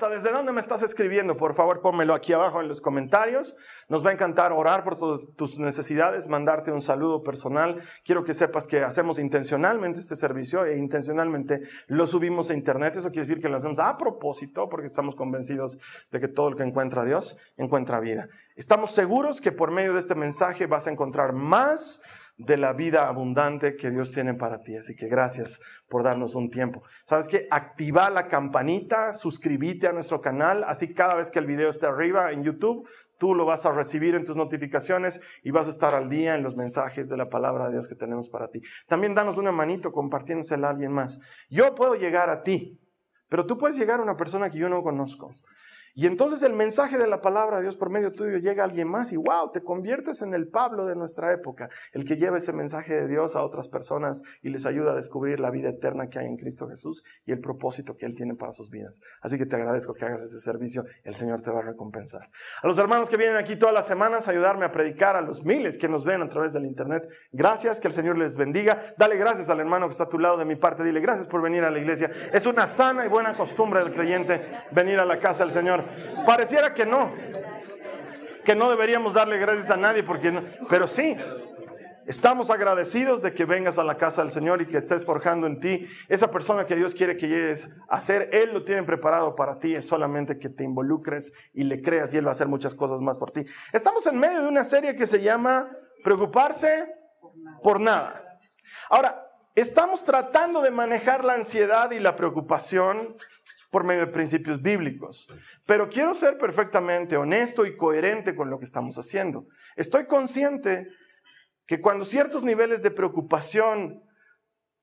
¿Desde dónde me estás escribiendo? Por favor, pónmelo aquí abajo en los comentarios. Nos va a encantar orar por tus necesidades, mandarte un saludo personal. Quiero que sepas que hacemos intencionalmente este servicio e intencionalmente lo subimos a internet. Eso quiere decir que lo hacemos a propósito porque estamos convencidos de que todo el que encuentra a Dios encuentra vida. Estamos seguros que por medio de este mensaje vas a encontrar más de la vida abundante que Dios tiene para ti. Así que gracias por darnos un tiempo. ¿Sabes qué? Activa la campanita, suscríbete a nuestro canal, así cada vez que el video esté arriba en YouTube, tú lo vas a recibir en tus notificaciones y vas a estar al día en los mensajes de la palabra de Dios que tenemos para ti. También danos una manito compartiéndosela a alguien más. Yo puedo llegar a ti, pero tú puedes llegar a una persona que yo no conozco. Y entonces el mensaje de la palabra de Dios por medio tuyo llega a alguien más y wow, te conviertes en el Pablo de nuestra época, el que lleva ese mensaje de Dios a otras personas y les ayuda a descubrir la vida eterna que hay en Cristo Jesús y el propósito que Él tiene para sus vidas. Así que te agradezco que hagas este servicio, el Señor te va a recompensar. A los hermanos que vienen aquí todas las semanas a ayudarme a predicar, a los miles que nos ven a través del Internet, gracias, que el Señor les bendiga. Dale gracias al hermano que está a tu lado de mi parte, dile gracias por venir a la iglesia. Es una sana y buena costumbre del creyente venir a la casa del Señor. Pareciera que no, que no deberíamos darle gracias a nadie, porque no, pero sí, estamos agradecidos de que vengas a la casa del Señor y que estés forjando en ti esa persona que Dios quiere que llegues a ser. Él lo tiene preparado para ti, es solamente que te involucres y le creas y Él va a hacer muchas cosas más por ti. Estamos en medio de una serie que se llama Preocuparse por nada. Ahora, estamos tratando de manejar la ansiedad y la preocupación por medio de principios bíblicos. Pero quiero ser perfectamente honesto y coherente con lo que estamos haciendo. Estoy consciente que cuando ciertos niveles de preocupación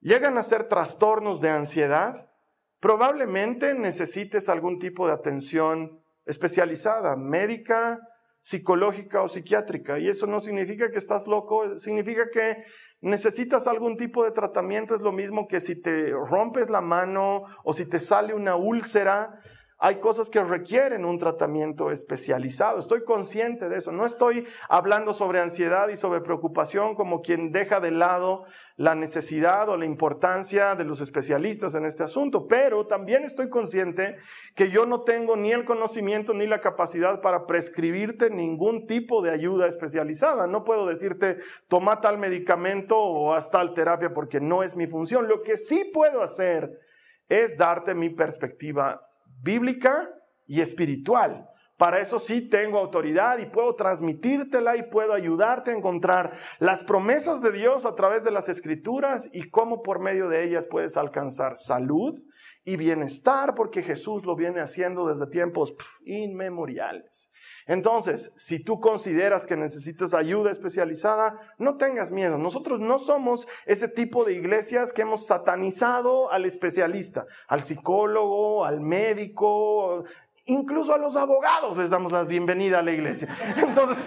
llegan a ser trastornos de ansiedad, probablemente necesites algún tipo de atención especializada, médica, psicológica o psiquiátrica. Y eso no significa que estás loco, significa que necesitas algún tipo de tratamiento. Es lo mismo que si te rompes la mano o si te sale una úlcera. Hay cosas que requieren un tratamiento especializado. Estoy consciente de eso. No estoy hablando sobre ansiedad y sobre preocupación como quien deja de lado la necesidad o la importancia de los especialistas en este asunto, pero también estoy consciente que yo no tengo ni el conocimiento ni la capacidad para prescribirte ningún tipo de ayuda especializada. No puedo decirte, toma tal medicamento o haz tal terapia porque no es mi función. Lo que sí puedo hacer es darte mi perspectiva bíblica y espiritual. Para eso sí tengo autoridad y puedo transmitírtela y puedo ayudarte a encontrar las promesas de Dios a través de las escrituras y cómo por medio de ellas puedes alcanzar salud y bienestar porque Jesús lo viene haciendo desde tiempos inmemoriales. Entonces, si tú consideras que necesitas ayuda especializada, no tengas miedo. Nosotros no somos ese tipo de iglesias que hemos satanizado al especialista, al psicólogo, al médico, incluso a los abogados les damos la bienvenida a la iglesia. Entonces,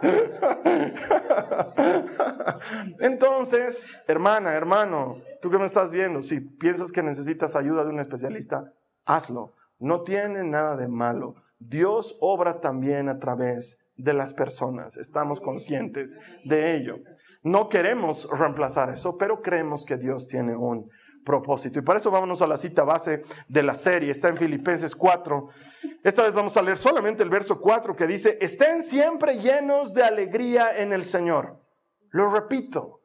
entonces, hermana, hermano, tú que me estás viendo, si piensas que necesitas ayuda de un especialista, hazlo. No tiene nada de malo. Dios obra también a través de las personas. Estamos conscientes de ello. No queremos reemplazar eso, pero creemos que Dios tiene un propósito. Y para eso vámonos a la cita base de la serie. Está en Filipenses 4. Esta vez vamos a leer solamente el verso 4 que dice, estén siempre llenos de alegría en el Señor. Lo repito,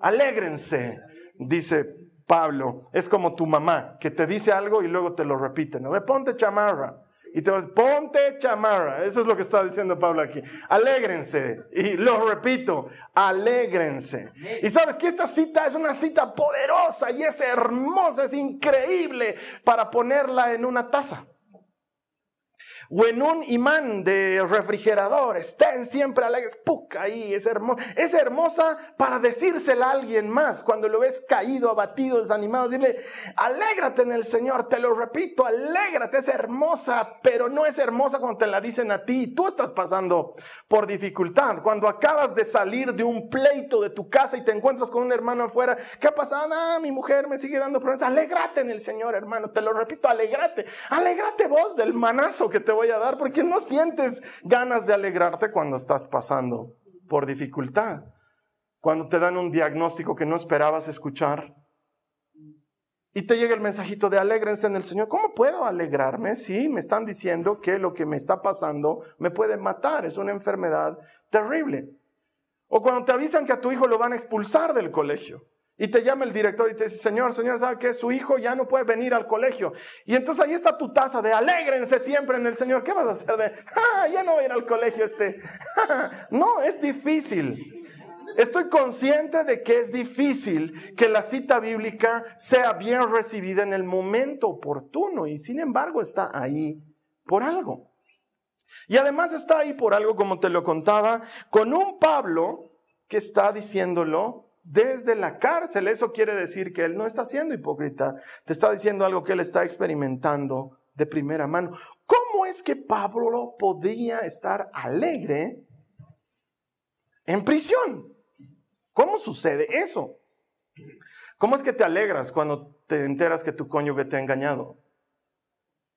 alégrense, dice Pablo. Es como tu mamá que te dice algo y luego te lo repite. ¿no? Ponte chamarra. Y te vas, ponte chamarra. Eso es lo que está diciendo Pablo aquí. Alégrense. Y lo repito, alégrense. Y sabes que esta cita es una cita poderosa y es hermosa, es increíble para ponerla en una taza. O en un imán de refrigerador, estén siempre alegres, ¡puc! Ahí es hermosa. Es hermosa para decírsela a alguien más cuando lo ves caído, abatido, desanimado, dile, alégrate en el Señor, te lo repito, alégrate, es hermosa, pero no es hermosa cuando te la dicen a ti. Tú estás pasando por dificultad. Cuando acabas de salir de un pleito de tu casa y te encuentras con un hermano afuera, ¿qué ha pasado? Ah, mi mujer me sigue dando problemas. Alégrate en el Señor, hermano, te lo repito, alégrate. Alégrate vos del manazo que te voy a dar, porque no sientes ganas de alegrarte cuando estás pasando por dificultad. Cuando te dan un diagnóstico que no esperabas escuchar. Y te llega el mensajito de alégrense en el Señor. ¿Cómo puedo alegrarme si me están diciendo que lo que me está pasando me puede matar? Es una enfermedad terrible. O cuando te avisan que a tu hijo lo van a expulsar del colegio. Y te llama el director y te dice, Señor, Señor, ¿sabe que Su hijo ya no puede venir al colegio. Y entonces ahí está tu taza de alégrense siempre en el Señor. ¿Qué vas a hacer de, ah, ya no voy a ir al colegio este? no, es difícil. Estoy consciente de que es difícil que la cita bíblica sea bien recibida en el momento oportuno y sin embargo está ahí por algo. Y además está ahí por algo, como te lo contaba, con un Pablo que está diciéndolo desde la cárcel. Eso quiere decir que él no está siendo hipócrita, te está diciendo algo que él está experimentando de primera mano. ¿Cómo es que Pablo podía estar alegre en prisión? ¿Cómo sucede eso? ¿Cómo es que te alegras cuando te enteras que tu cónyuge te ha engañado?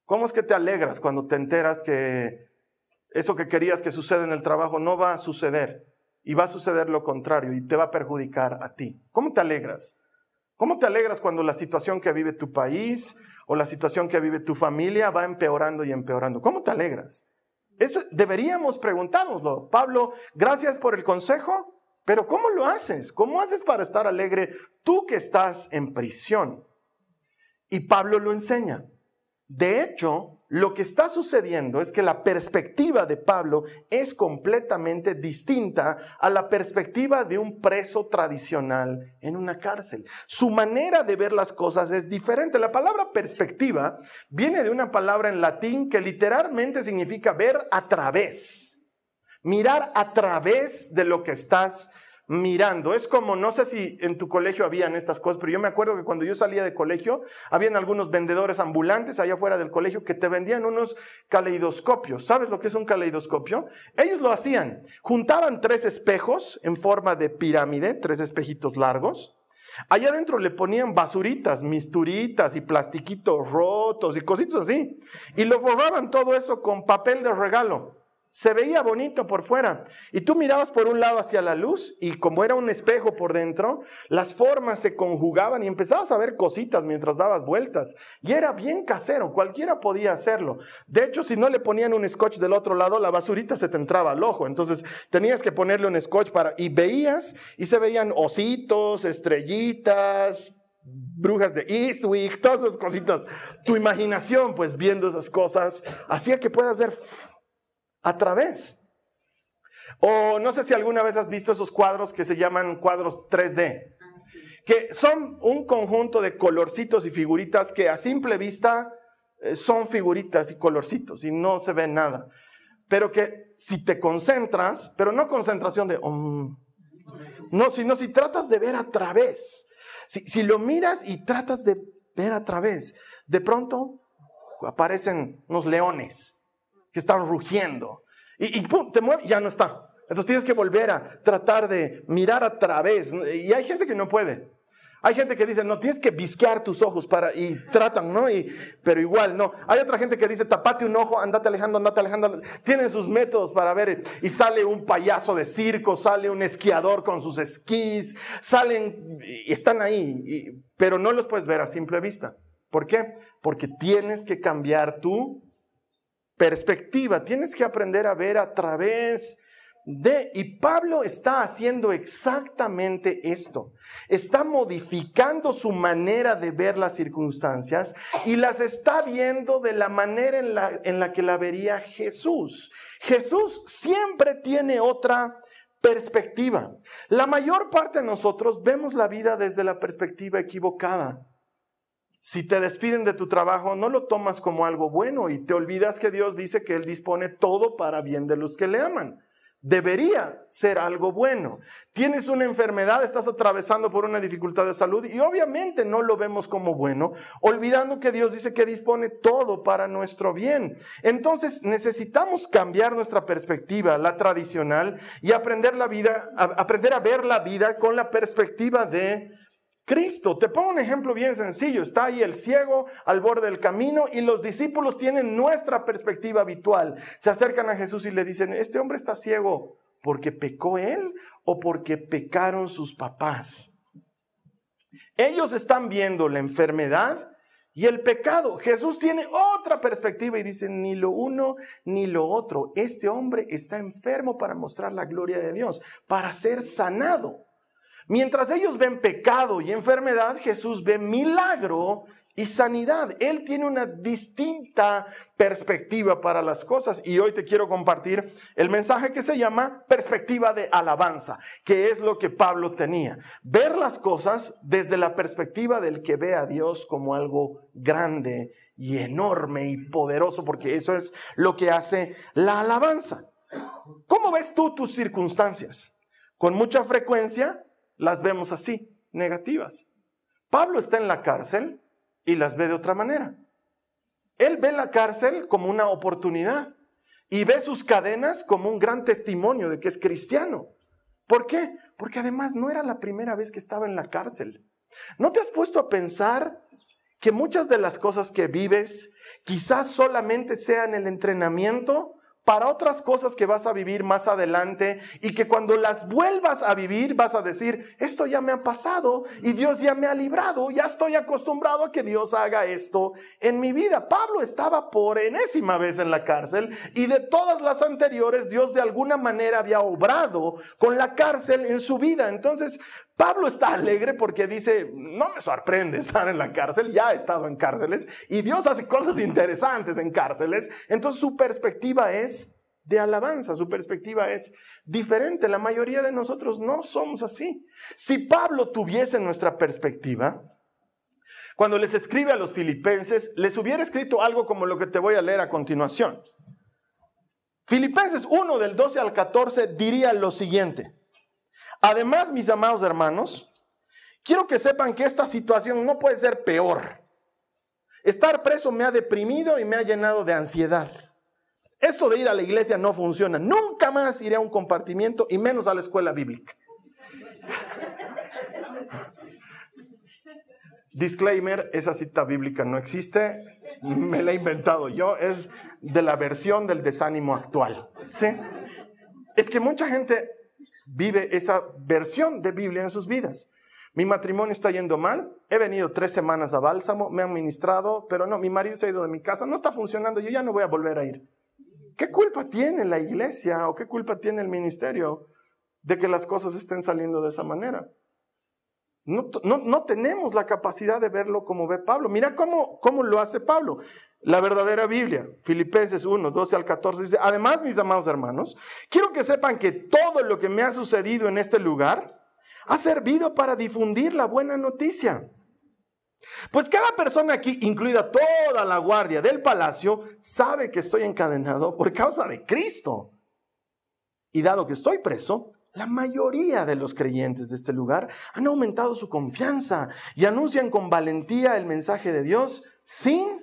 ¿Cómo es que te alegras cuando te enteras que eso que querías que suceda en el trabajo no va a suceder? Y va a suceder lo contrario y te va a perjudicar a ti. ¿Cómo te alegras? ¿Cómo te alegras cuando la situación que vive tu país o la situación que vive tu familia va empeorando y empeorando? ¿Cómo te alegras? Eso deberíamos preguntárnoslo. Pablo, gracias por el consejo, pero ¿cómo lo haces? ¿Cómo haces para estar alegre tú que estás en prisión? Y Pablo lo enseña. De hecho, lo que está sucediendo es que la perspectiva de Pablo es completamente distinta a la perspectiva de un preso tradicional en una cárcel. Su manera de ver las cosas es diferente. La palabra perspectiva viene de una palabra en latín que literalmente significa ver a través, mirar a través de lo que estás mirando. Es como, no sé si en tu colegio habían estas cosas, pero yo me acuerdo que cuando yo salía de colegio, habían algunos vendedores ambulantes allá afuera del colegio que te vendían unos caleidoscopios. ¿Sabes lo que es un caleidoscopio? Ellos lo hacían. Juntaban tres espejos en forma de pirámide, tres espejitos largos. Allá adentro le ponían basuritas, misturitas y plastiquitos rotos y cositas así. Y lo forraban todo eso con papel de regalo. Se veía bonito por fuera. Y tú mirabas por un lado hacia la luz y como era un espejo por dentro, las formas se conjugaban y empezabas a ver cositas mientras dabas vueltas. Y era bien casero, cualquiera podía hacerlo. De hecho, si no le ponían un scotch del otro lado, la basurita se te entraba al ojo. Entonces tenías que ponerle un scotch para... Y veías y se veían ositos, estrellitas, brujas de Eastwick, todas esas cositas. Tu imaginación, pues viendo esas cosas, hacía que puedas ver a través. O no sé si alguna vez has visto esos cuadros que se llaman cuadros 3D, que son un conjunto de colorcitos y figuritas que a simple vista eh, son figuritas y colorcitos y no se ve nada. Pero que si te concentras, pero no concentración de... No, sino si tratas de ver a través. Si, si lo miras y tratas de ver a través, de pronto aparecen unos leones que están rugiendo. Y, y pum, te ya no está. Entonces tienes que volver a tratar de mirar a través. Y hay gente que no puede. Hay gente que dice, no, tienes que visquear tus ojos para, y tratan, ¿no? Y, pero igual, no. Hay otra gente que dice, tapate un ojo, andate alejando, andate alejando. Tienen sus métodos para ver. Y sale un payaso de circo, sale un esquiador con sus esquís, salen están ahí, pero no los puedes ver a simple vista. ¿Por qué? Porque tienes que cambiar tu perspectiva, tienes que aprender a ver a través de... Y Pablo está haciendo exactamente esto. Está modificando su manera de ver las circunstancias y las está viendo de la manera en la, en la que la vería Jesús. Jesús siempre tiene otra perspectiva. La mayor parte de nosotros vemos la vida desde la perspectiva equivocada. Si te despiden de tu trabajo, no lo tomas como algo bueno y te olvidas que Dios dice que Él dispone todo para bien de los que le aman debería ser algo bueno. Tienes una enfermedad, estás atravesando por una dificultad de salud y obviamente no lo vemos como bueno, olvidando que Dios dice que dispone todo para nuestro bien. Entonces necesitamos cambiar nuestra perspectiva, la tradicional, y aprender la vida, aprender a ver la vida con la perspectiva de Cristo. Te pongo un ejemplo bien sencillo. Está ahí el ciego al borde del camino y los discípulos tienen nuestra perspectiva habitual. Se acercan a Jesús y le dicen, este hombre está ciego porque pecó él o porque pecaron sus papás. Ellos están viendo la enfermedad y el pecado. Jesús tiene otra perspectiva y dice, ni lo uno ni lo otro. Este hombre está enfermo para mostrar la gloria de Dios, para ser sanado. Mientras ellos ven pecado y enfermedad, Jesús ve milagro y sanidad. Él tiene una distinta perspectiva para las cosas y hoy te quiero compartir el mensaje que se llama perspectiva de alabanza, que es lo que Pablo tenía. Ver las cosas desde la perspectiva del que ve a Dios como algo grande y enorme y poderoso, porque eso es lo que hace la alabanza. ¿Cómo ves tú tus circunstancias? Con mucha frecuencia las vemos así, negativas. Pablo está en la cárcel y las ve de otra manera. Él ve la cárcel como una oportunidad y ve sus cadenas como un gran testimonio de que es cristiano. ¿Por qué? Porque además no era la primera vez que estaba en la cárcel. ¿No te has puesto a pensar que muchas de las cosas que vives quizás solamente sean el entrenamiento para otras cosas que vas a vivir más adelante y que cuando las vuelvas a vivir vas a decir, esto ya me ha pasado y Dios ya me ha librado, ya estoy acostumbrado a que Dios haga esto en mi vida. Pablo estaba por enésima vez en la cárcel y de todas las anteriores Dios de alguna manera había obrado con la cárcel en su vida. Entonces Pablo está alegre porque dice, no me sorprende estar en la cárcel, ya he estado en cárceles y Dios hace cosas interesantes en cárceles. Entonces su perspectiva es de alabanza, su perspectiva es diferente. La mayoría de nosotros no somos así. Si Pablo tuviese nuestra perspectiva, cuando les escribe a los filipenses, les hubiera escrito algo como lo que te voy a leer a continuación. Filipenses 1 del 12 al 14 diría lo siguiente. Además, mis amados hermanos, quiero que sepan que esta situación no puede ser peor. Estar preso me ha deprimido y me ha llenado de ansiedad. Esto de ir a la iglesia no funciona. Nunca más iré a un compartimiento y menos a la escuela bíblica. Disclaimer, esa cita bíblica no existe, me la he inventado yo, es de la versión del desánimo actual. ¿sí? Es que mucha gente vive esa versión de Biblia en sus vidas. Mi matrimonio está yendo mal, he venido tres semanas a Bálsamo, me han ministrado, pero no, mi marido se ha ido de mi casa, no está funcionando, yo ya no voy a volver a ir. ¿Qué culpa tiene la iglesia o qué culpa tiene el ministerio de que las cosas estén saliendo de esa manera? No, no, tenemos la capacidad de verlo como ve Pablo. Mira cómo, cómo lo hace Pablo. La verdadera Biblia, Filipenses 1, 12 al 14, dice, además, mis amados hermanos, quiero que sepan que todo lo que me ha sucedido en este lugar ha servido para difundir la buena noticia. Pues cada persona aquí, incluida toda la guardia del palacio, sabe que estoy encadenado por causa de Cristo. Y dado que estoy preso, la mayoría de los creyentes de este lugar han aumentado su confianza y anuncian con valentía el mensaje de Dios sin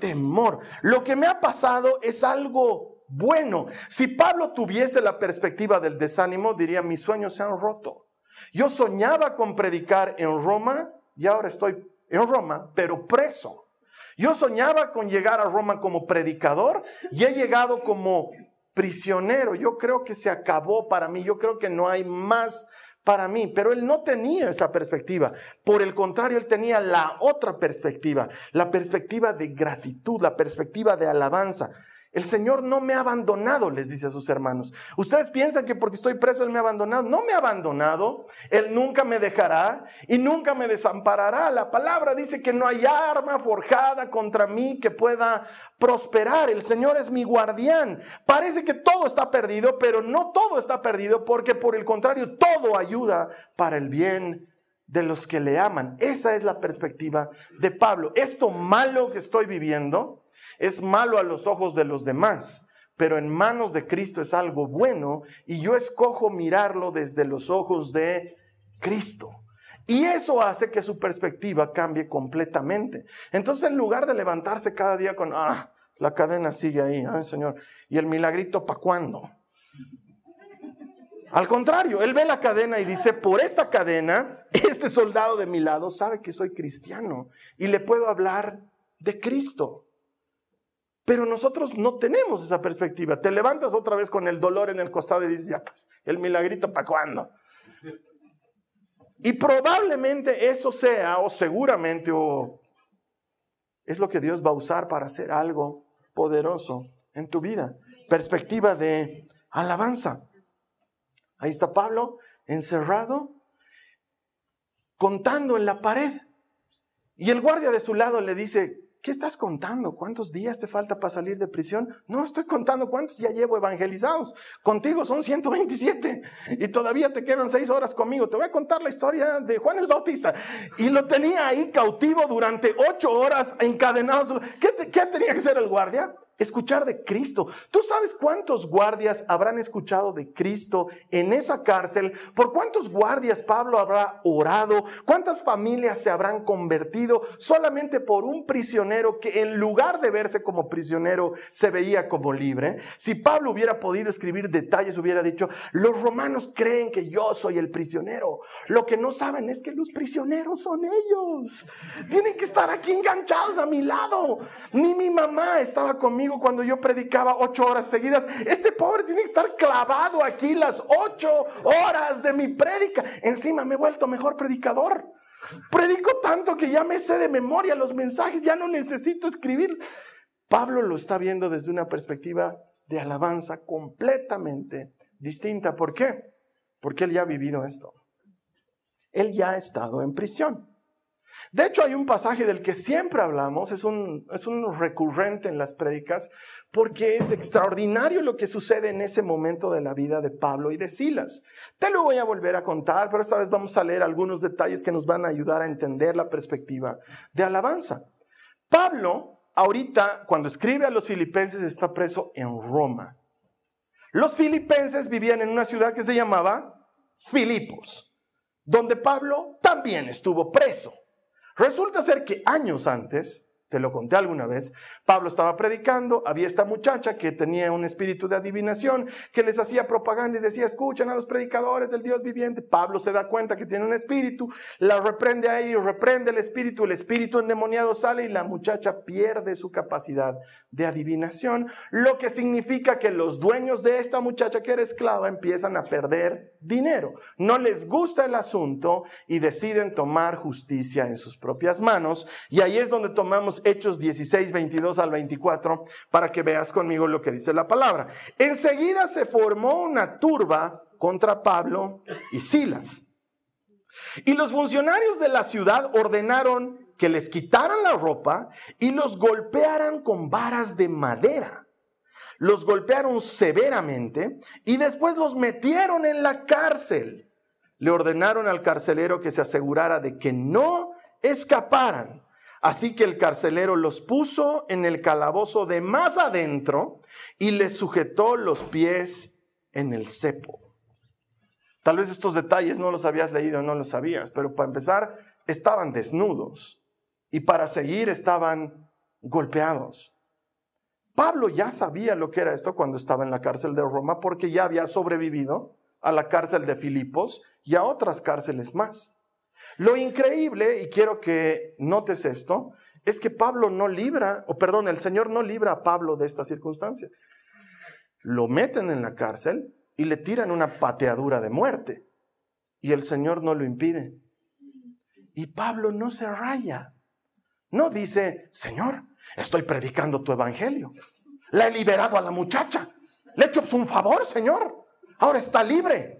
temor. Lo que me ha pasado es algo bueno. Si Pablo tuviese la perspectiva del desánimo, diría, mis sueños se han roto. Yo soñaba con predicar en Roma y ahora estoy en Roma, pero preso. Yo soñaba con llegar a Roma como predicador y he llegado como prisionero. Yo creo que se acabó para mí. Yo creo que no hay más para mí, pero él no tenía esa perspectiva. Por el contrario, él tenía la otra perspectiva, la perspectiva de gratitud, la perspectiva de alabanza. El Señor no me ha abandonado, les dice a sus hermanos. Ustedes piensan que porque estoy preso Él me ha abandonado. No me ha abandonado. Él nunca me dejará y nunca me desamparará. La palabra dice que no hay arma forjada contra mí que pueda prosperar. El Señor es mi guardián. Parece que todo está perdido, pero no todo está perdido porque por el contrario, todo ayuda para el bien de los que le aman. Esa es la perspectiva de Pablo. Esto malo que estoy viviendo es malo a los ojos de los demás, pero en manos de Cristo es algo bueno y yo escojo mirarlo desde los ojos de Cristo. Y eso hace que su perspectiva cambie completamente. Entonces, en lugar de levantarse cada día con, ah, la cadena sigue ahí, Señor, y el milagrito, ¿para cuándo? Al contrario, él ve la cadena y dice, por esta cadena, este soldado de mi lado sabe que soy cristiano y le puedo hablar de Cristo. Pero nosotros no tenemos esa perspectiva. Te levantas otra vez con el dolor en el costado y dices, ya pues, el milagrito para cuándo. Y probablemente eso sea, o seguramente, o es lo que Dios va a usar para hacer algo poderoso en tu vida. Perspectiva de alabanza. Ahí está Pablo encerrado, contando en la pared. Y el guardia de su lado le dice, ¿qué estás contando? ¿Cuántos días te falta para salir de prisión? No, estoy contando cuántos ya llevo evangelizados. Contigo son 127 y todavía te quedan seis horas conmigo. Te voy a contar la historia de Juan el Bautista. Y lo tenía ahí cautivo durante ocho horas encadenado. ¿Qué, ¿Qué tenía que hacer el guardia? Escuchar de Cristo. ¿Tú sabes cuántos guardias habrán escuchado de Cristo en esa cárcel? ¿Por cuántos guardias Pablo habrá orado? ¿Cuántas familias se habrán convertido solamente por un prisionero que en lugar de verse como prisionero se veía como libre? Si Pablo hubiera podido escribir detalles, hubiera dicho, los romanos creen que yo soy el prisionero. Lo que no saben es que los prisioneros son ellos. Tienen que estar aquí enganchados a mi lado. Ni mi mamá estaba conmigo cuando yo predicaba ocho horas seguidas. Este pobre tiene que estar clavado aquí las ocho horas de mi prédica. Encima me he vuelto mejor predicador. Predico tanto que ya me sé de memoria los mensajes, ya no necesito escribir. Pablo lo está viendo desde una perspectiva de alabanza completamente distinta. ¿Por qué? Porque él ya ha vivido esto. Él ya ha estado en prisión. De hecho, hay un pasaje del que siempre hablamos, es un, es un recurrente en las prédicas, porque es extraordinario lo que sucede en ese momento de la vida de Pablo y de Silas. Te lo voy a volver a contar, pero esta vez vamos a leer algunos detalles que nos van a ayudar a entender la perspectiva de alabanza. Pablo, ahorita, cuando escribe a los filipenses, está preso en Roma. Los filipenses vivían en una ciudad que se llamaba Filipos, donde Pablo también estuvo preso. Resulta ser que años antes, te lo conté alguna vez, Pablo estaba predicando, había esta muchacha que tenía un espíritu de adivinación, que les hacía propaganda y decía, escuchen a los predicadores del Dios viviente. Pablo se da cuenta que tiene un espíritu, la reprende ahí, reprende el espíritu, el espíritu endemoniado sale y la muchacha pierde su capacidad de adivinación, lo que significa que los dueños de esta muchacha que era esclava empiezan a perder dinero. No les gusta el asunto y deciden tomar justicia en sus propias manos. Y ahí es donde tomamos Hechos 16, 22 al 24 para que veas conmigo lo que dice la palabra. Enseguida se formó una turba contra Pablo y Silas. Y los funcionarios de la ciudad ordenaron que les quitaran la ropa y los golpearan con varas de madera. Los golpearon severamente y después los metieron en la cárcel. Le ordenaron al carcelero que se asegurara de que no escaparan Así que el carcelero los puso en el calabozo de más adentro y les sujetó los pies en el cepo. Tal vez estos detalles no los habías leído, no los sabías, pero para empezar, estaban desnudos y para seguir estaban golpeados. Pablo ya sabía lo que era esto cuando estaba en la cárcel de Roma porque ya había sobrevivido a la cárcel de Filipos y a otras cárceles más. Lo increíble, y quiero que notes esto, es que Pablo no libra, o perdón, el Señor no libra a Pablo de esta circunstancia. Lo meten en la cárcel y le tiran una pateadura de muerte. Y el Señor no lo impide. Y Pablo no se raya. No dice, Señor, estoy predicando tu evangelio. Le he liberado a la muchacha. Le he hecho un favor, Señor. Ahora está libre.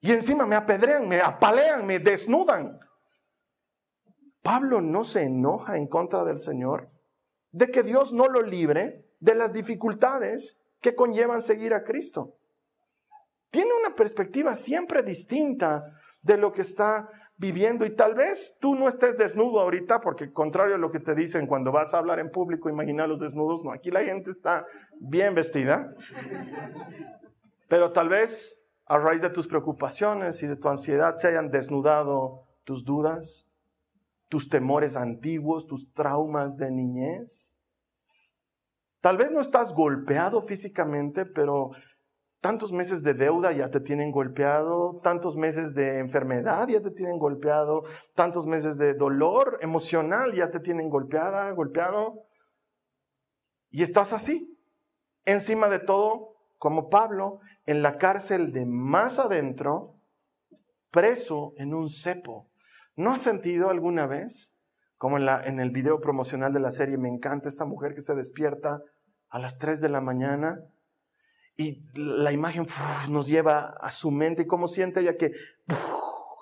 Y encima me apedrean, me apalean, me desnudan. Pablo no se enoja en contra del Señor de que Dios no lo libre de las dificultades que conllevan seguir a Cristo. Tiene una perspectiva siempre distinta de lo que está viviendo y tal vez tú no estés desnudo ahorita, porque contrario a lo que te dicen cuando vas a hablar en público, imagina los desnudos, no, aquí la gente está bien vestida, pero tal vez a raíz de tus preocupaciones y de tu ansiedad se hayan desnudado tus dudas, tus temores antiguos, tus traumas de niñez. Tal vez no estás golpeado físicamente, pero tantos meses de deuda ya te tienen golpeado, tantos meses de enfermedad ya te tienen golpeado, tantos meses de dolor emocional ya te tienen golpeada, golpeado. Y estás así, encima de todo, como Pablo, en la cárcel de más adentro, preso en un cepo. ¿No has sentido alguna vez, como en, la, en el video promocional de la serie, me encanta esta mujer que se despierta a las 3 de la mañana y la imagen nos lleva a su mente y cómo siente ella que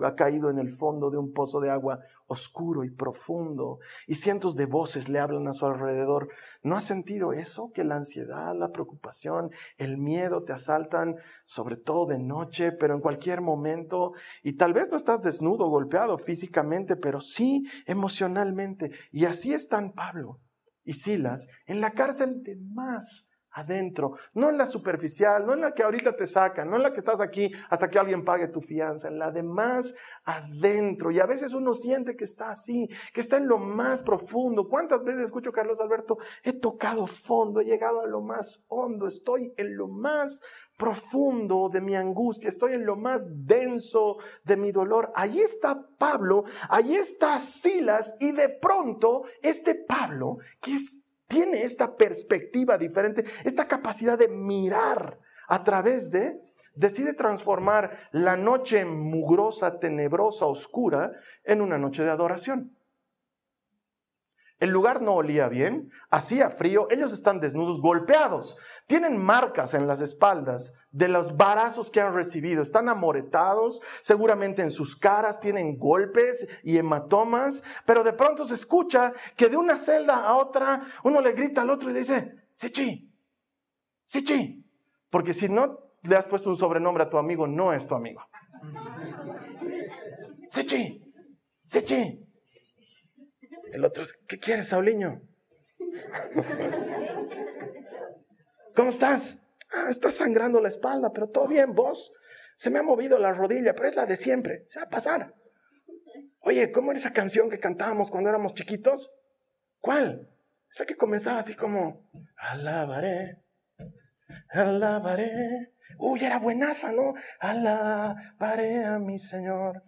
ha caído en el fondo de un pozo de agua oscuro y profundo y cientos de voces le hablan a su alrededor. ¿No has sentido eso? Que la ansiedad, la preocupación, el miedo te asaltan, sobre todo de noche, pero en cualquier momento. Y tal vez no estás desnudo, golpeado físicamente, pero sí emocionalmente. Y así están Pablo y Silas en la cárcel de más adentro, no en la superficial, no en la que ahorita te sacan, no en la que estás aquí hasta que alguien pague tu fianza, en la de más adentro. Y a veces uno siente que está así, que está en lo más profundo. ¿Cuántas veces escucho Carlos Alberto? He tocado fondo, he llegado a lo más hondo, estoy en lo más profundo de mi angustia, estoy en lo más denso de mi dolor. Allí está Pablo, allí está Silas y de pronto este Pablo, que es tiene esta perspectiva diferente, esta capacidad de mirar a través de, decide transformar la noche mugrosa, tenebrosa, oscura, en una noche de adoración. El lugar no olía bien, hacía frío, ellos están desnudos, golpeados, tienen marcas en las espaldas de los barazos que han recibido, están amoretados, seguramente en sus caras tienen golpes y hematomas, pero de pronto se escucha que de una celda a otra uno le grita al otro y le dice, Sichi, Sichi, porque si no le has puesto un sobrenombre a tu amigo, no es tu amigo. Sichi, Sichi. El otro, ¿qué quieres, Sauliño? ¿Cómo estás? Ah, estás sangrando la espalda, pero todo bien, vos. Se me ha movido la rodilla, pero es la de siempre. Se va a pasar. Oye, ¿cómo era esa canción que cantábamos cuando éramos chiquitos? ¿Cuál? Esa que comenzaba así como, alabaré, alabaré. Uy, era buenaza, ¿no? Alabaré a mi Señor.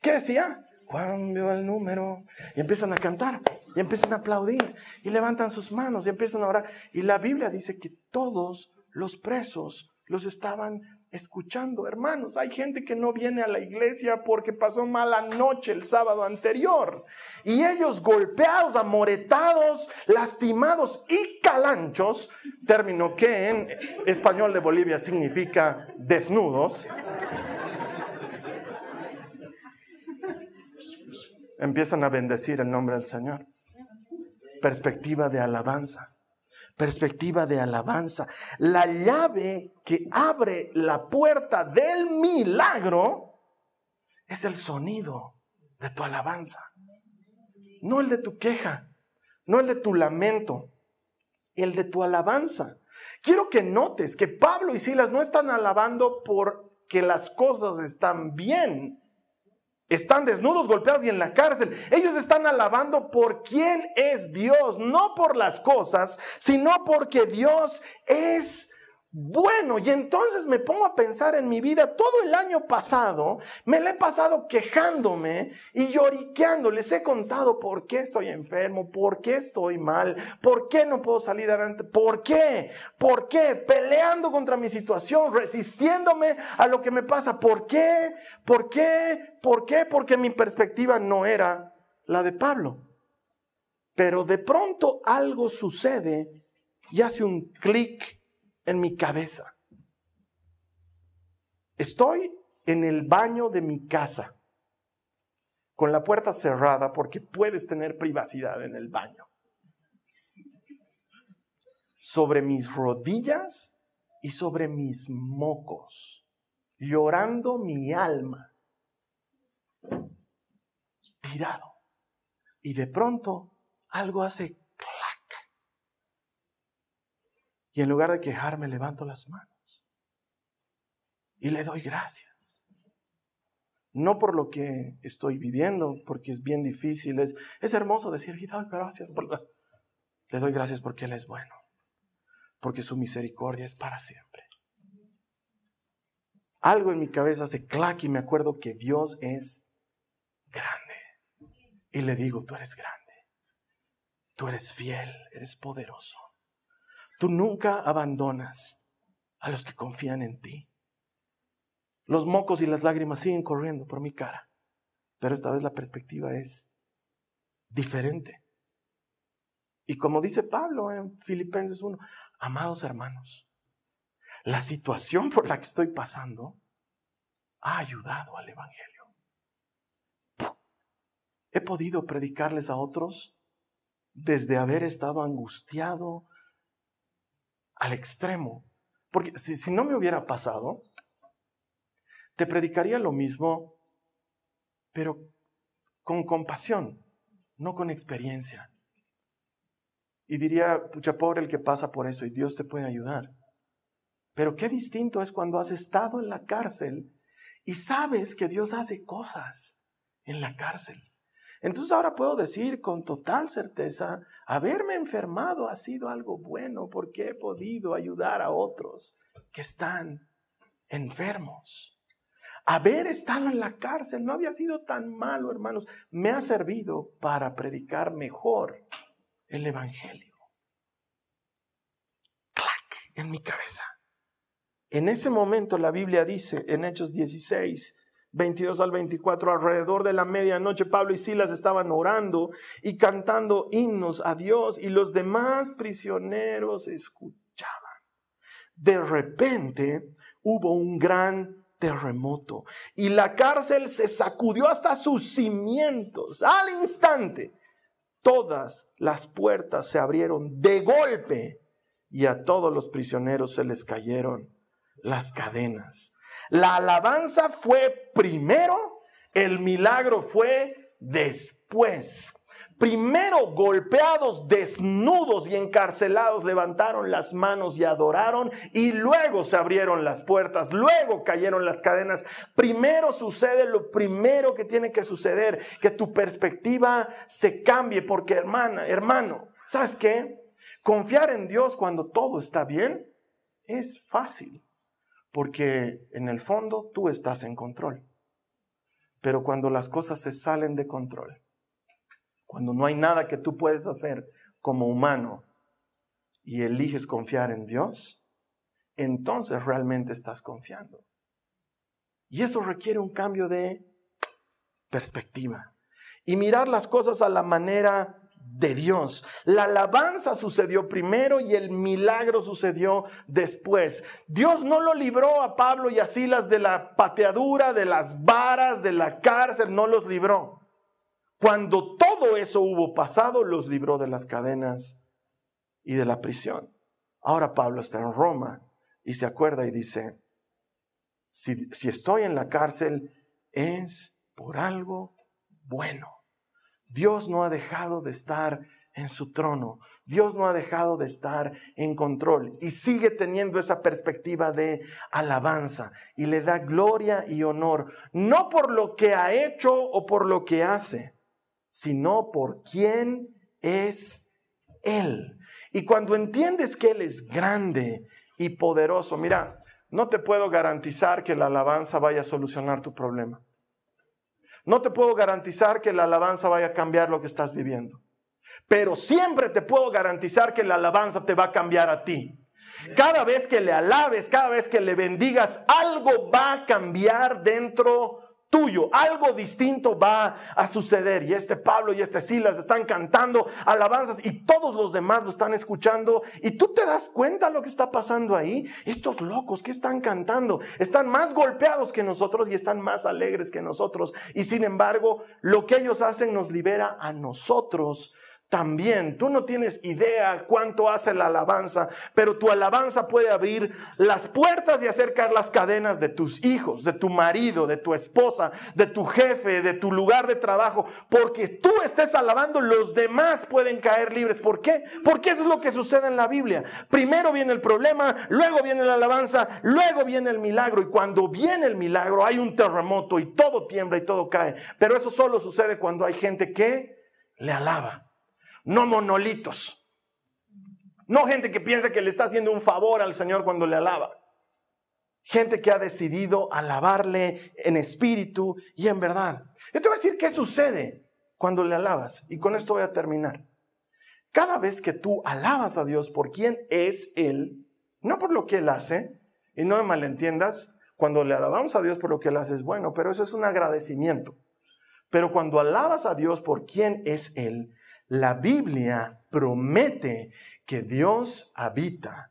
¿Qué decía? Cambio el número. Y empiezan a cantar, y empiezan a aplaudir, y levantan sus manos, y empiezan a orar. Y la Biblia dice que todos los presos los estaban escuchando. Hermanos, hay gente que no viene a la iglesia porque pasó mala noche el sábado anterior. Y ellos golpeados, amoretados, lastimados y calanchos, término que en español de Bolivia significa desnudos empiezan a bendecir el nombre del Señor. Perspectiva de alabanza. Perspectiva de alabanza. La llave que abre la puerta del milagro es el sonido de tu alabanza. No el de tu queja, no el de tu lamento, el de tu alabanza. Quiero que notes que Pablo y Silas no están alabando porque las cosas están bien están desnudos, golpeados y en la cárcel. Ellos están alabando por quién es Dios, no por las cosas, sino porque Dios es bueno, y entonces me pongo a pensar en mi vida, todo el año pasado me la he pasado quejándome y lloriqueando, les he contado por qué estoy enfermo, por qué estoy mal, por qué no puedo salir adelante, por qué, por qué, peleando contra mi situación, resistiéndome a lo que me pasa, por qué, por qué, por qué, porque mi perspectiva no era la de Pablo. Pero de pronto algo sucede y hace un clic en mi cabeza. Estoy en el baño de mi casa, con la puerta cerrada porque puedes tener privacidad en el baño. Sobre mis rodillas y sobre mis mocos, llorando mi alma. tirado. Y de pronto algo hace clac. Y en lugar de quejarme, levanto las manos. Y le doy gracias. No por lo que estoy viviendo, porque es bien difícil. Es, es hermoso decir, gracias. Por Le doy gracias porque Él es bueno. Porque su misericordia es para siempre. Algo en mi cabeza hace clac y me acuerdo que Dios es grande. Y le digo, tú eres grande. Tú eres fiel, eres poderoso. Tú nunca abandonas a los que confían en ti. Los mocos y las lágrimas siguen corriendo por mi cara, pero esta vez la perspectiva es diferente. Y como dice Pablo en Filipenses 1, amados hermanos, la situación por la que estoy pasando ha ayudado al Evangelio. He podido predicarles a otros desde haber estado angustiado al extremo. Porque si, si no me hubiera pasado, te predicaría lo mismo, pero con compasión, no con experiencia. Y diría, pucha, pobre el que pasa por eso y Dios te puede ayudar. Pero qué distinto es cuando has estado en la cárcel y sabes que Dios hace cosas en la cárcel. Entonces ahora puedo decir con total certeza, haberme enfermado ha sido algo bueno porque he podido ayudar a otros que están enfermos. Haber estado en la cárcel no había sido tan malo, hermanos. Me ha servido para predicar mejor el Evangelio. ¡Clac! En mi cabeza. En ese momento la Biblia dice en Hechos 16, 22 al 24, alrededor de la medianoche, Pablo y Silas estaban orando y cantando himnos a Dios y los demás prisioneros escuchaban. De repente hubo un gran terremoto y la cárcel se sacudió hasta sus cimientos. Al instante, todas las puertas se abrieron de golpe y a todos los prisioneros se les cayeron las cadenas. La alabanza fue primero, el milagro fue después. Primero golpeados, desnudos y encarcelados levantaron las manos y adoraron y luego se abrieron las puertas, luego cayeron las cadenas. Primero sucede lo primero que tiene que suceder, que tu perspectiva se cambie porque hermana, hermano, ¿sabes qué? Confiar en Dios cuando todo está bien es fácil porque en el fondo tú estás en control. Pero cuando las cosas se salen de control, cuando no hay nada que tú puedes hacer como humano y eliges confiar en Dios, entonces realmente estás confiando. Y eso requiere un cambio de perspectiva y mirar las cosas a la manera de Dios. La alabanza sucedió primero y el milagro sucedió después. Dios no lo libró a Pablo y a Silas de la pateadura, de las varas, de la cárcel, no los libró. Cuando todo eso hubo pasado, los libró de las cadenas y de la prisión. Ahora Pablo está en Roma y se acuerda y dice, si, si estoy en la cárcel es por algo bueno. Dios no ha dejado de estar en su trono. Dios no ha dejado de estar en control y sigue teniendo esa perspectiva de alabanza y le da gloria y honor, no por lo que ha hecho o por lo que hace, sino por quién es Él. Y cuando entiendes que Él es grande y poderoso, mira, no te puedo garantizar que la alabanza vaya a solucionar tu problema. No te puedo garantizar que la alabanza vaya a cambiar lo que estás viviendo. Pero siempre te puedo garantizar que la alabanza te va a cambiar a ti. Cada vez que le alabes, cada vez que le bendigas, algo va a cambiar dentro tuyo, algo distinto va a suceder. Y este Pablo y este Silas están cantando alabanzas y todos los demás lo están escuchando. Y tú te das cuenta lo que está pasando ahí. Estos locos que están cantando están más golpeados que nosotros y están más alegres que nosotros. Y sin embargo, lo que ellos hacen nos libera a nosotros también. Tú no tienes idea cuánto hace la alabanza, pero tu alabanza puede abrir las puertas y acercar las cadenas de tus hijos, de tu marido, de tu esposa, de tu jefe, de tu lugar de trabajo. Porque tú estés alabando, los demás pueden caer libres. ¿Por qué? Porque eso es lo que sucede en la Biblia. Primero viene el problema, luego viene la alabanza, luego viene el milagro. Y cuando viene el milagro hay un terremoto y todo tiembla y todo cae. Pero eso solo sucede cuando hay gente que le alaba no monolitos. No gente que piensa que le está haciendo un favor al Señor cuando le alaba. Gente que ha decidido alabarle en espíritu y en verdad. Yo te voy a decir qué sucede cuando le alabas. Y con esto voy a terminar. Cada vez que tú alabas a Dios por quien es Él, no por lo que Él hace, y no me malentiendas, cuando le alabamos a Dios por lo que Él hace es bueno, pero eso es un agradecimiento. Pero cuando alabas a Dios por quien es Él, la Biblia promete que Dios habita,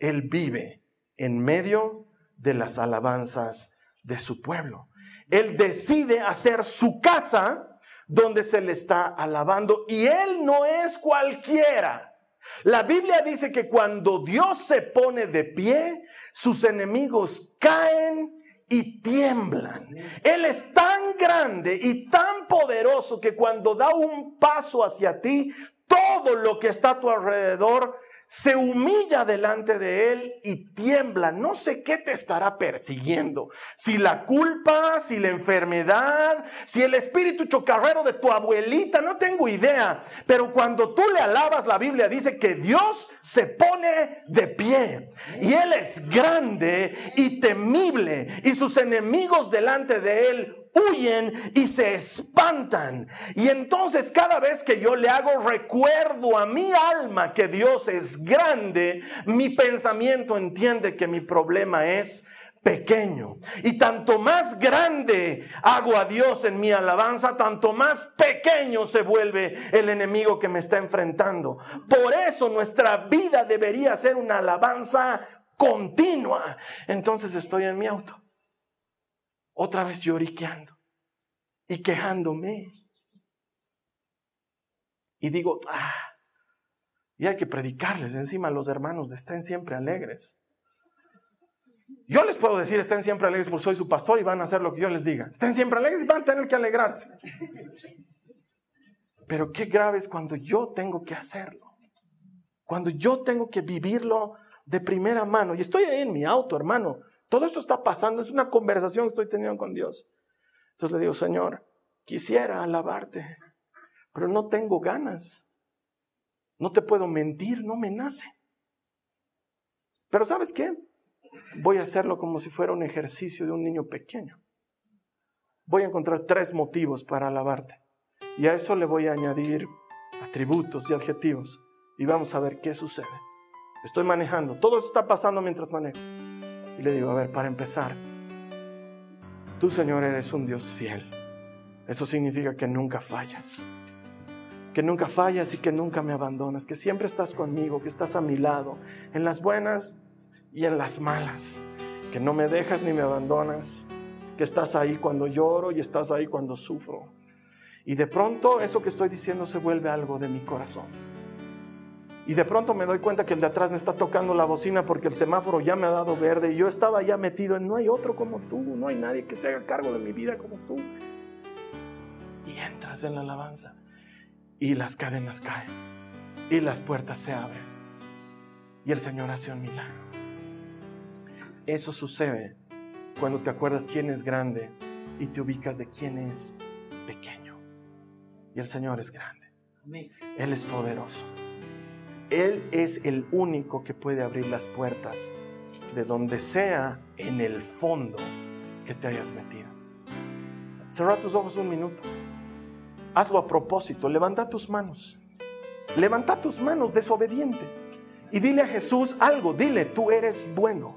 Él vive en medio de las alabanzas de su pueblo. Él decide hacer su casa donde se le está alabando y Él no es cualquiera. La Biblia dice que cuando Dios se pone de pie, sus enemigos caen y tiemblan. Él es tan grande y tan poderoso que cuando da un paso hacia ti, todo lo que está a tu alrededor se humilla delante de él y tiembla. No sé qué te estará persiguiendo. Si la culpa, si la enfermedad, si el espíritu chocarrero de tu abuelita, no tengo idea. Pero cuando tú le alabas, la Biblia dice que Dios se pone de pie. Y él es grande y temible. Y sus enemigos delante de él huyen y se espantan. Y entonces cada vez que yo le hago recuerdo a mi alma que Dios es grande, mi pensamiento entiende que mi problema es pequeño. Y tanto más grande hago a Dios en mi alabanza, tanto más pequeño se vuelve el enemigo que me está enfrentando. Por eso nuestra vida debería ser una alabanza continua. Entonces estoy en mi auto otra vez lloriqueando y quejándome. Y digo, ah, y hay que predicarles encima a los hermanos de estén siempre alegres. Yo les puedo decir estén siempre alegres porque soy su pastor y van a hacer lo que yo les diga. Estén siempre alegres y van a tener que alegrarse. Pero qué grave es cuando yo tengo que hacerlo. Cuando yo tengo que vivirlo de primera mano. Y estoy ahí en mi auto, hermano. Todo esto está pasando, es una conversación que estoy teniendo con Dios. Entonces le digo, Señor, quisiera alabarte, pero no tengo ganas. No te puedo mentir, no me nace. Pero ¿sabes qué? Voy a hacerlo como si fuera un ejercicio de un niño pequeño. Voy a encontrar tres motivos para alabarte. Y a eso le voy a añadir atributos y adjetivos. Y vamos a ver qué sucede. Estoy manejando. Todo eso está pasando mientras manejo. Y le digo, a ver, para empezar, tú Señor eres un Dios fiel. Eso significa que nunca fallas. Que nunca fallas y que nunca me abandonas, que siempre estás conmigo, que estás a mi lado, en las buenas y en las malas, que no me dejas ni me abandonas, que estás ahí cuando lloro y estás ahí cuando sufro. Y de pronto eso que estoy diciendo se vuelve algo de mi corazón. Y de pronto me doy cuenta que el de atrás me está tocando la bocina porque el semáforo ya me ha dado verde y yo estaba ya metido en no hay otro como tú, no hay nadie que se haga cargo de mi vida como tú. Y entras en la alabanza y las cadenas caen y las puertas se abren y el Señor hace un milagro. Eso sucede cuando te acuerdas quién es grande y te ubicas de quién es pequeño. Y el Señor es grande. Él es poderoso. Él es el único que puede abrir las puertas de donde sea en el fondo que te hayas metido. Cerra tus ojos un minuto. Hazlo a propósito. Levanta tus manos. Levanta tus manos desobediente. Y dile a Jesús algo. Dile, tú eres bueno.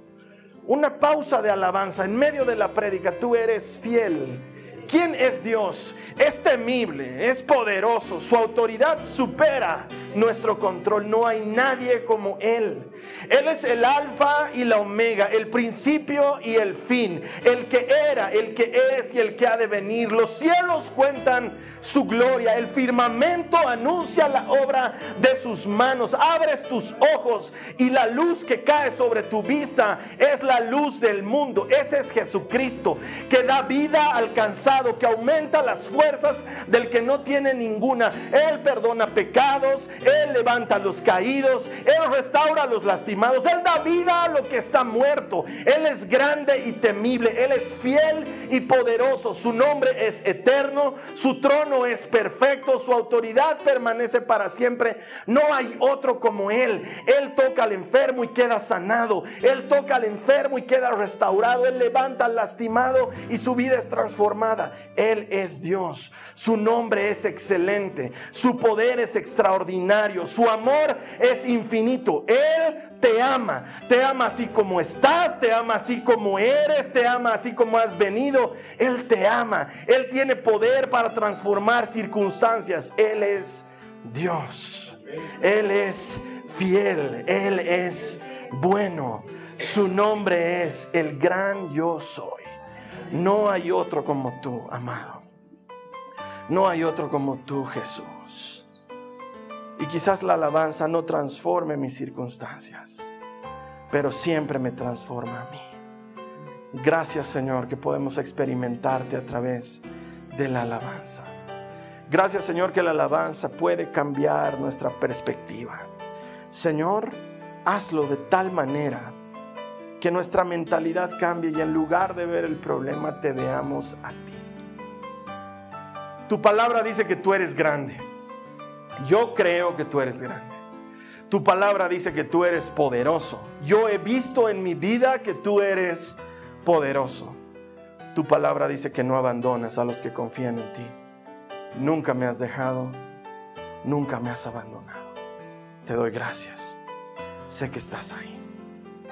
Una pausa de alabanza en medio de la prédica. Tú eres fiel. ¿Quién es Dios? Es temible, es poderoso. Su autoridad supera nuestro control. No hay nadie como Él. Él es el alfa y la omega, el principio y el fin, el que era, el que es y el que ha de venir. Los cielos cuentan su gloria, el firmamento anuncia la obra de sus manos. Abres tus ojos y la luz que cae sobre tu vista es la luz del mundo. Ese es Jesucristo, que da vida al cansado, que aumenta las fuerzas del que no tiene ninguna. Él perdona pecados, Él levanta a los caídos, Él restaura a los lastimados, Él da vida a lo que está muerto. Él es grande y temible, Él es fiel y poderoso. Su nombre es eterno, su trono es perfecto, su autoridad permanece para siempre. No hay otro como Él. Él toca al enfermo y queda sanado. Él toca al enfermo y queda restaurado. Él levanta al lastimado y su vida es transformada. Él es Dios. Su nombre es excelente. Su poder es extraordinario. Su amor es infinito. Él te ama. Te ama así como estás. Te ama así como eres. Te ama así como has venido. Él te ama. Él tiene poder para transformar circunstancias. Él es Dios. Él es fiel. Él es bueno. Su nombre es el gran yo soy. No hay otro como tú, amado. No hay otro como tú, Jesús. Y quizás la alabanza no transforme mis circunstancias, pero siempre me transforma a mí. Gracias, Señor, que podemos experimentarte a través de la alabanza. Gracias, Señor, que la alabanza puede cambiar nuestra perspectiva. Señor, hazlo de tal manera que nuestra mentalidad cambie y en lugar de ver el problema te veamos a ti. Tu palabra dice que tú eres grande. Yo creo que tú eres grande. Tu palabra dice que tú eres poderoso. Yo he visto en mi vida que tú eres poderoso. Tu palabra dice que no abandonas a los que confían en ti. Nunca me has dejado, nunca me has abandonado. Te doy gracias. Sé que estás ahí.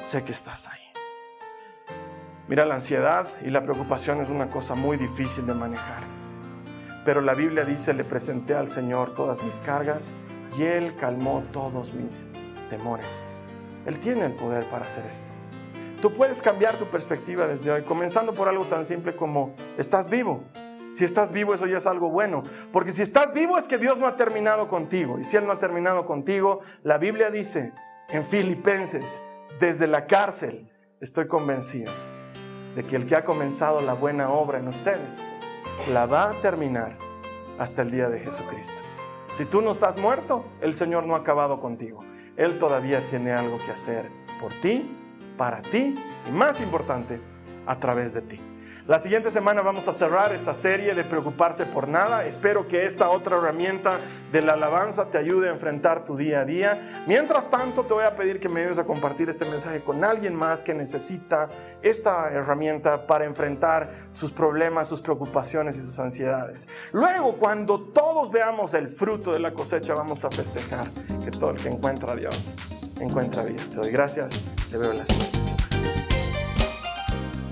Sé que estás ahí. Mira, la ansiedad y la preocupación es una cosa muy difícil de manejar. Pero la Biblia dice, le presenté al Señor todas mis cargas y Él calmó todos mis temores. Él tiene el poder para hacer esto. Tú puedes cambiar tu perspectiva desde hoy, comenzando por algo tan simple como, estás vivo. Si estás vivo, eso ya es algo bueno. Porque si estás vivo es que Dios no ha terminado contigo. Y si Él no ha terminado contigo, la Biblia dice en Filipenses, desde la cárcel, estoy convencido de que el que ha comenzado la buena obra en ustedes, la va a terminar hasta el día de Jesucristo. Si tú no estás muerto, el Señor no ha acabado contigo. Él todavía tiene algo que hacer por ti, para ti y más importante, a través de ti. La siguiente semana vamos a cerrar esta serie de preocuparse por nada. Espero que esta otra herramienta de la alabanza te ayude a enfrentar tu día a día. Mientras tanto, te voy a pedir que me ayudes a compartir este mensaje con alguien más que necesita esta herramienta para enfrentar sus problemas, sus preocupaciones y sus ansiedades. Luego, cuando todos veamos el fruto de la cosecha, vamos a festejar que todo el que encuentra a Dios encuentra vida. Te doy gracias. Te veo en la siguiente.